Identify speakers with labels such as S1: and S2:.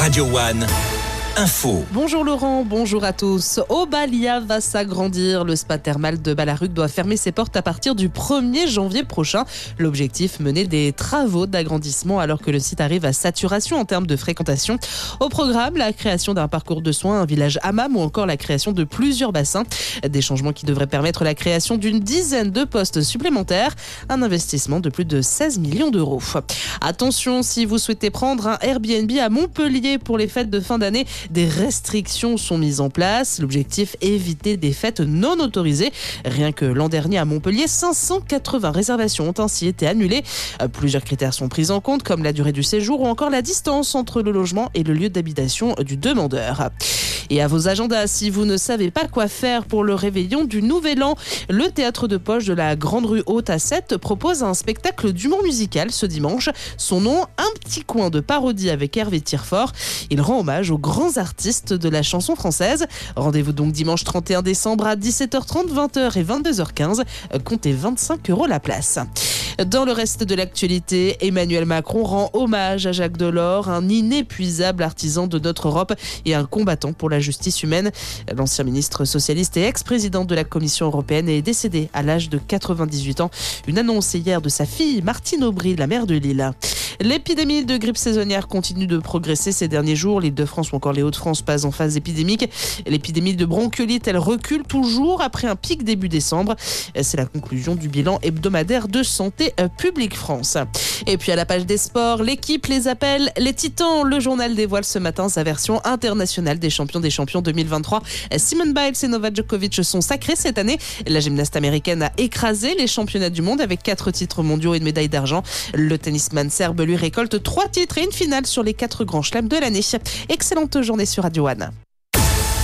S1: Radio One.
S2: Bonjour Laurent, bonjour à tous. Obalia va s'agrandir. Le spa thermal de Balaruc doit fermer ses portes à partir du 1er janvier prochain. L'objectif, mener des travaux d'agrandissement alors que le site arrive à saturation en termes de fréquentation. Au programme, la création d'un parcours de soins, un village hammam ou encore la création de plusieurs bassins. Des changements qui devraient permettre la création d'une dizaine de postes supplémentaires. Un investissement de plus de 16 millions d'euros. Attention, si vous souhaitez prendre un Airbnb à Montpellier pour les fêtes de fin d'année, des restrictions sont mises en place. L'objectif, éviter des fêtes non autorisées. Rien que l'an dernier à Montpellier, 580 réservations ont ainsi été annulées. Euh, plusieurs critères sont pris en compte, comme la durée du séjour ou encore la distance entre le logement et le lieu d'habitation du demandeur. Et à vos agendas, si vous ne savez pas quoi faire pour le réveillon du Nouvel An, le théâtre de poche de la Grande Rue Haute à 7 propose un spectacle d'humour musical ce dimanche. Son nom, Un petit coin de parodie avec Hervé Tirefort. Il rend hommage aux grands artistes de la chanson française. Rendez-vous donc dimanche 31 décembre à 17h30, 20h et 22h15. Comptez 25 euros la place. Dans le reste de l'actualité, Emmanuel Macron rend hommage à Jacques Delors, un inépuisable artisan de notre Europe et un combattant pour la justice humaine. L'ancien ministre socialiste et ex-président de la Commission européenne est décédé à l'âge de 98 ans. Une annonce hier de sa fille Martine Aubry, la mère de Lille. L'épidémie de grippe saisonnière continue de progresser ces derniers jours. L'île de France ou encore les Hauts-de-France passent en phase épidémique. L'épidémie de bronchiolite, elle recule toujours après un pic début décembre. C'est la conclusion du bilan hebdomadaire de Santé publique France. Et puis à la page des sports, l'équipe les appelle les Titans. Le journal dévoile ce matin sa version internationale des champions des champions 2023. Simone Biles et Novak Djokovic sont sacrés cette année. La gymnaste américaine a écrasé les championnats du monde avec quatre titres mondiaux et une médaille d'argent. Le tennisman serbe lui récolte trois titres et une finale sur les quatre grands chelems de l'année. Excellente journée sur Radio One.